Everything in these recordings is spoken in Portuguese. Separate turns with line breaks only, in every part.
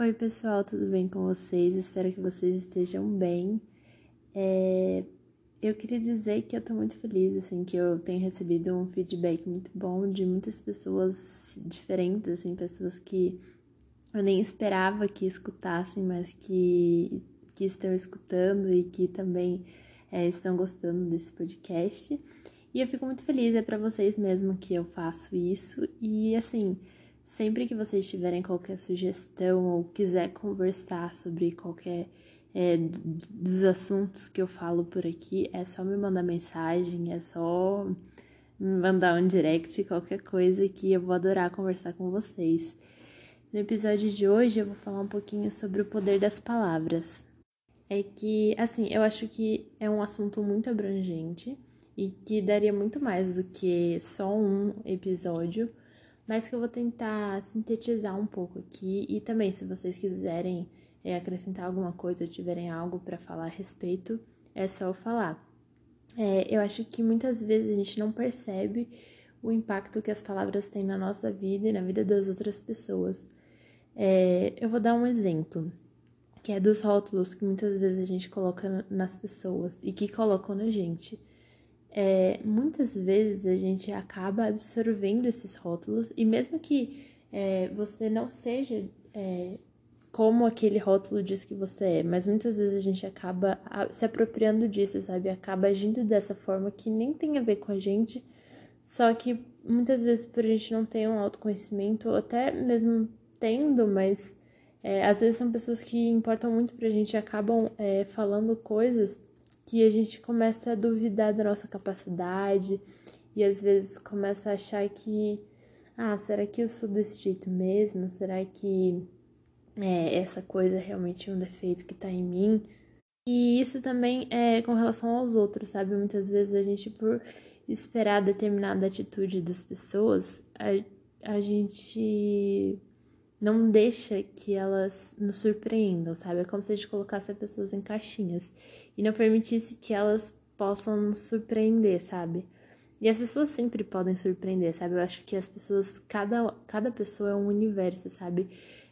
Oi, pessoal, tudo bem com vocês? Espero que vocês estejam bem. É... Eu queria dizer que eu tô muito feliz, assim, que eu tenho recebido um feedback muito bom de muitas pessoas diferentes, assim, pessoas que eu nem esperava que escutassem, mas que, que estão escutando e que também é, estão gostando desse podcast. E eu fico muito feliz, é para vocês mesmo que eu faço isso. E assim, Sempre que vocês tiverem qualquer sugestão ou quiser conversar sobre qualquer é, dos assuntos que eu falo por aqui, é só me mandar mensagem, é só me mandar um direct, qualquer coisa que eu vou adorar conversar com vocês. No episódio de hoje eu vou falar um pouquinho sobre o poder das palavras. É que, assim, eu acho que é um assunto muito abrangente e que daria muito mais do que só um episódio mas que eu vou tentar sintetizar um pouco aqui. E também, se vocês quiserem é, acrescentar alguma coisa ou tiverem algo para falar a respeito, é só falar. É, eu acho que muitas vezes a gente não percebe o impacto que as palavras têm na nossa vida e na vida das outras pessoas. É, eu vou dar um exemplo, que é dos rótulos que muitas vezes a gente coloca nas pessoas e que colocam na gente é, muitas vezes a gente acaba absorvendo esses rótulos e mesmo que é, você não seja é, como aquele rótulo diz que você é, mas muitas vezes a gente acaba se apropriando disso, sabe? Acaba agindo dessa forma que nem tem a ver com a gente, só que muitas vezes por a gente não ter um autoconhecimento, ou até mesmo tendo, mas é, às vezes são pessoas que importam muito pra gente e acabam é, falando coisas que a gente começa a duvidar da nossa capacidade e às vezes começa a achar que, ah, será que eu sou desse jeito mesmo? Será que é, essa coisa é realmente um defeito que tá em mim? E isso também é com relação aos outros, sabe? Muitas vezes a gente, por esperar determinada atitude das pessoas, a, a gente não deixa que elas nos surpreendam, sabe? É como se a gente colocasse as pessoas em caixinhas e não permitisse que elas possam nos surpreender, sabe? E as pessoas sempre podem surpreender, sabe? Eu acho que as pessoas, cada, cada pessoa é um universo, sabe?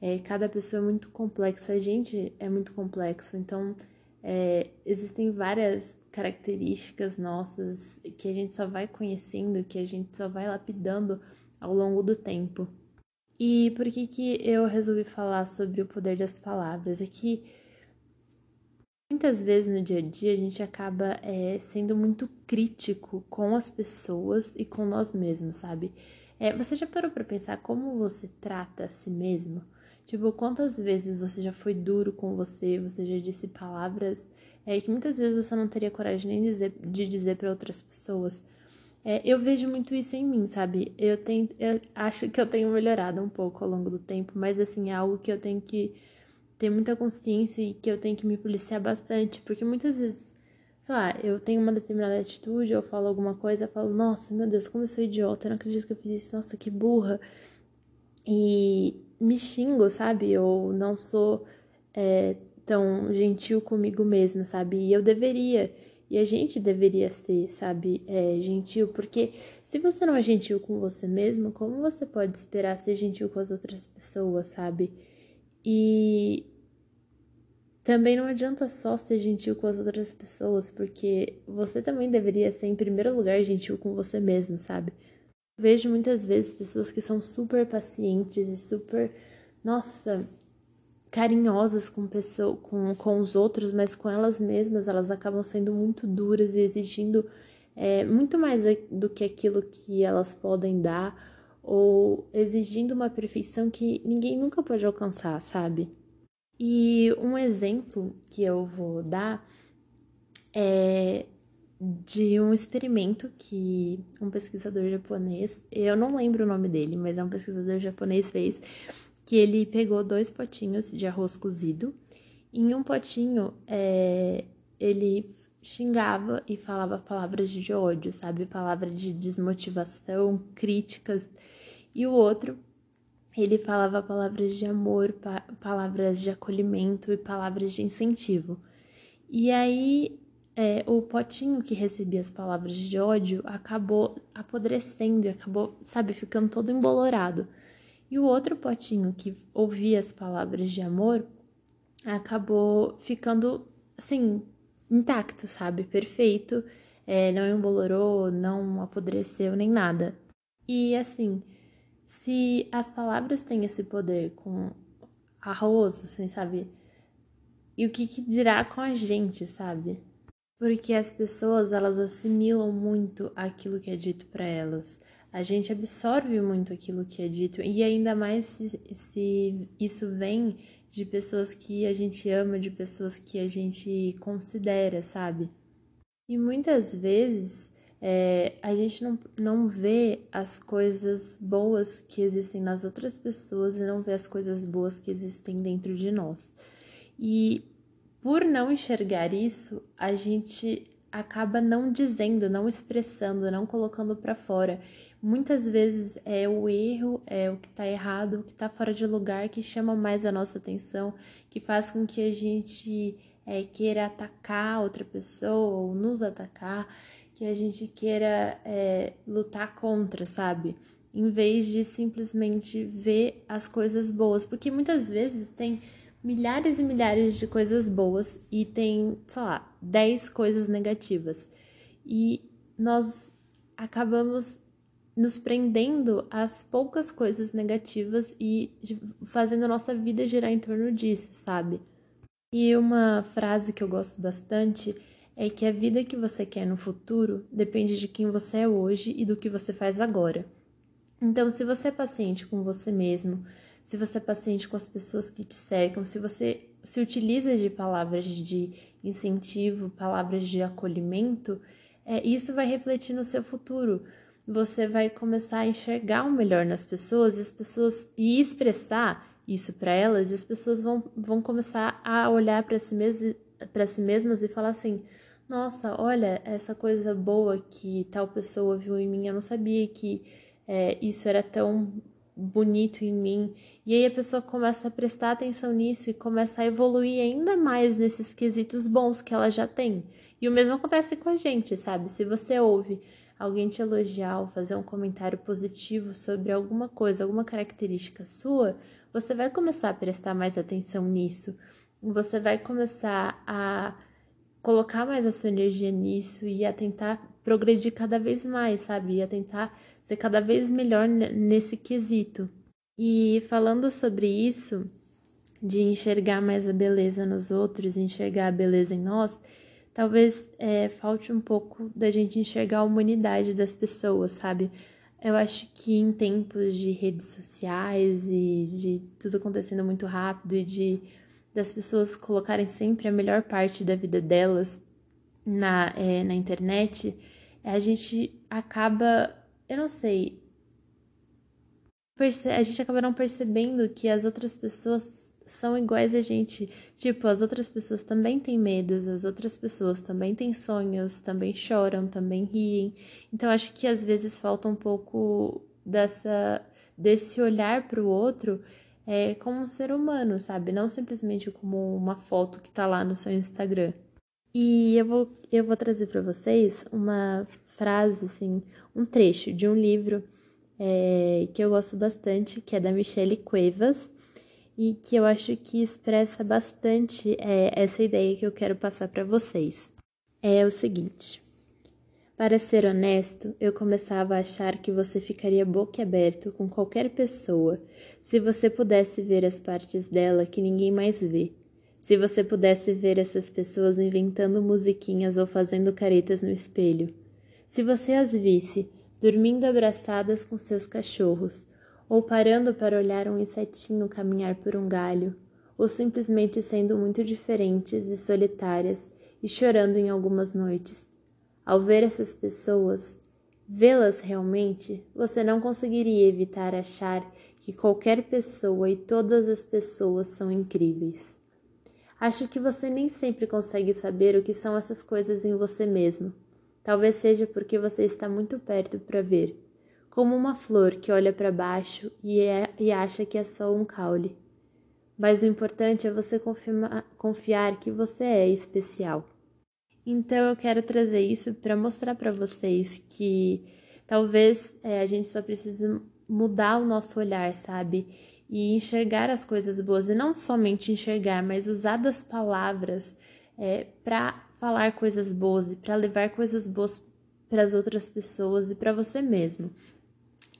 É, cada pessoa é muito complexa, a gente é muito complexo, então é, existem várias características nossas que a gente só vai conhecendo, que a gente só vai lapidando ao longo do tempo. E por que, que eu resolvi falar sobre o poder das palavras? É que muitas vezes no dia a dia a gente acaba é, sendo muito crítico com as pessoas e com nós mesmos, sabe? É, você já parou para pensar como você trata a si mesmo? Tipo, quantas vezes você já foi duro com você, você já disse palavras é, que muitas vezes você não teria coragem nem dizer, de dizer para outras pessoas. É, eu vejo muito isso em mim, sabe? Eu, tenho, eu acho que eu tenho melhorado um pouco ao longo do tempo, mas assim, é algo que eu tenho que ter muita consciência e que eu tenho que me policiar bastante, porque muitas vezes, sei lá, eu tenho uma determinada atitude, eu falo alguma coisa, eu falo, nossa, meu Deus, como eu sou idiota, eu não acredito que eu fiz isso, nossa, que burra. E me xingo, sabe? Eu não sou é, tão gentil comigo mesma, sabe? E eu deveria. E a gente deveria ser, sabe, é, gentil, porque se você não é gentil com você mesmo, como você pode esperar ser gentil com as outras pessoas, sabe? E também não adianta só ser gentil com as outras pessoas, porque você também deveria ser, em primeiro lugar, gentil com você mesmo, sabe? Vejo muitas vezes pessoas que são super pacientes e super. Nossa, carinhosas com, pessoa, com, com os outros, mas com elas mesmas elas acabam sendo muito duras e exigindo é, muito mais do que aquilo que elas podem dar ou exigindo uma perfeição que ninguém nunca pode alcançar, sabe? E um exemplo que eu vou dar é de um experimento que um pesquisador japonês, eu não lembro o nome dele, mas é um pesquisador japonês fez que ele pegou dois potinhos de arroz cozido. Em um potinho, é, ele xingava e falava palavras de ódio, sabe? Palavras de desmotivação, críticas. E o outro, ele falava palavras de amor, pa palavras de acolhimento e palavras de incentivo. E aí, é, o potinho que recebia as palavras de ódio acabou apodrecendo e acabou, sabe, ficando todo embolorado. E o outro potinho que ouvia as palavras de amor acabou ficando assim, intacto, sabe? Perfeito, é, não embolorou, não apodreceu nem nada. E assim, se as palavras têm esse poder com arroz, assim, sabe? E o que, que dirá com a gente, sabe? Porque as pessoas, elas assimilam muito aquilo que é dito para elas. A gente absorve muito aquilo que é dito e ainda mais se, se isso vem de pessoas que a gente ama, de pessoas que a gente considera, sabe? E muitas vezes é, a gente não, não vê as coisas boas que existem nas outras pessoas e não vê as coisas boas que existem dentro de nós. E por não enxergar isso, a gente acaba não dizendo, não expressando, não colocando para fora. Muitas vezes é o erro, é o que está errado, o que está fora de lugar que chama mais a nossa atenção, que faz com que a gente é, queira atacar outra pessoa ou nos atacar, que a gente queira é, lutar contra, sabe? Em vez de simplesmente ver as coisas boas, porque muitas vezes tem milhares e milhares de coisas boas e tem, sei lá, 10 coisas negativas. E nós acabamos nos prendendo às poucas coisas negativas e fazendo a nossa vida girar em torno disso, sabe? E uma frase que eu gosto bastante é que a vida que você quer no futuro depende de quem você é hoje e do que você faz agora. Então, se você é paciente com você mesmo, se você é paciente com as pessoas que te cercam, se você se utiliza de palavras de incentivo, palavras de acolhimento, é, isso vai refletir no seu futuro. Você vai começar a enxergar o melhor nas pessoas e as pessoas e expressar isso para elas, e as pessoas vão, vão começar a olhar para si, mes si mesmas e falar assim: nossa, olha essa coisa boa que tal pessoa viu em mim, eu não sabia que é, isso era tão bonito em mim. E aí a pessoa começa a prestar atenção nisso e começa a evoluir ainda mais nesses quesitos bons que ela já tem. E o mesmo acontece com a gente, sabe? Se você ouve alguém te elogiar ou fazer um comentário positivo sobre alguma coisa, alguma característica sua, você vai começar a prestar mais atenção nisso. Você vai começar a colocar mais a sua energia nisso e a tentar progredir cada vez mais, sabe? E a tentar ser cada vez melhor nesse quesito. E falando sobre isso, de enxergar mais a beleza nos outros, enxergar a beleza em nós, talvez é, falte um pouco da gente enxergar a humanidade das pessoas, sabe? Eu acho que em tempos de redes sociais e de tudo acontecendo muito rápido e de das pessoas colocarem sempre a melhor parte da vida delas na, é, na internet, a gente acaba eu não sei. A gente acaba não percebendo que as outras pessoas são iguais a gente. Tipo, as outras pessoas também têm medos, as outras pessoas também têm sonhos, também choram, também riem. Então, acho que às vezes falta um pouco dessa desse olhar para o outro é, como um ser humano, sabe? Não simplesmente como uma foto que tá lá no seu Instagram. E eu vou, eu vou trazer para vocês uma frase, assim, um trecho de um livro é, que eu gosto bastante, que é da Michelle Cuevas, e que eu acho que expressa bastante é, essa ideia que eu quero passar para vocês. É o seguinte: para ser honesto, eu começava a achar que você ficaria boquiaberto com qualquer pessoa se você pudesse ver as partes dela que ninguém mais vê se você pudesse ver essas pessoas inventando musiquinhas ou fazendo caretas no espelho. Se você as visse dormindo abraçadas com seus cachorros, ou parando para olhar um insetinho caminhar por um galho, ou simplesmente sendo muito diferentes e solitárias e chorando em algumas noites. Ao ver essas pessoas, vê-las realmente, você não conseguiria evitar achar que qualquer pessoa e todas as pessoas são incríveis. Acho que você nem sempre consegue saber o que são essas coisas em você mesmo. Talvez seja porque você está muito perto para ver, como uma flor que olha para baixo e, é, e, acha que é só um caule. Mas o importante é você confirma, confiar que você é especial. Então eu quero trazer isso para mostrar para vocês que talvez é, a gente só precise mudar o nosso olhar, sabe? E enxergar as coisas boas, e não somente enxergar, mas usar das palavras é, para falar coisas boas e para levar coisas boas para as outras pessoas e para você mesmo.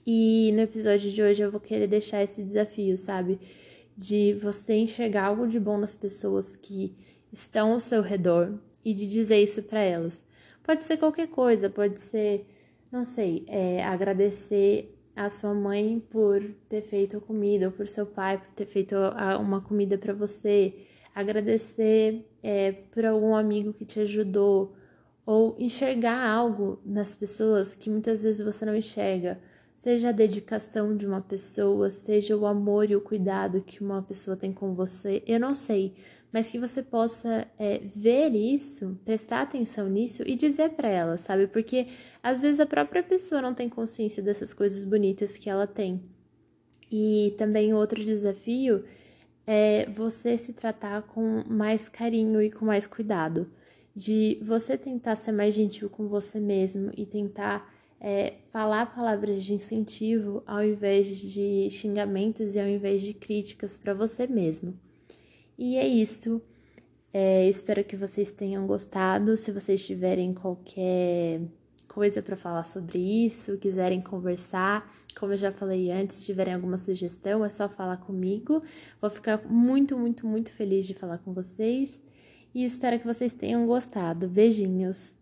E no episódio de hoje eu vou querer deixar esse desafio, sabe? De você enxergar algo de bom nas pessoas que estão ao seu redor e de dizer isso para elas. Pode ser qualquer coisa, pode ser, não sei, é, agradecer a sua mãe por ter feito comida, ou por seu pai por ter feito uma comida para você, agradecer é, por algum amigo que te ajudou, ou enxergar algo nas pessoas que muitas vezes você não enxerga, seja a dedicação de uma pessoa, seja o amor e o cuidado que uma pessoa tem com você, eu não sei, mas que você possa é, ver isso, prestar atenção nisso e dizer para ela, sabe? Porque às vezes a própria pessoa não tem consciência dessas coisas bonitas que ela tem. E também outro desafio é você se tratar com mais carinho e com mais cuidado, de você tentar ser mais gentil com você mesmo e tentar é, falar palavras de incentivo ao invés de xingamentos e ao invés de críticas para você mesmo. E é isso. É, espero que vocês tenham gostado. Se vocês tiverem qualquer coisa para falar sobre isso, quiserem conversar, como eu já falei antes, tiverem alguma sugestão, é só falar comigo. Vou ficar muito, muito, muito feliz de falar com vocês e espero que vocês tenham gostado. Beijinhos!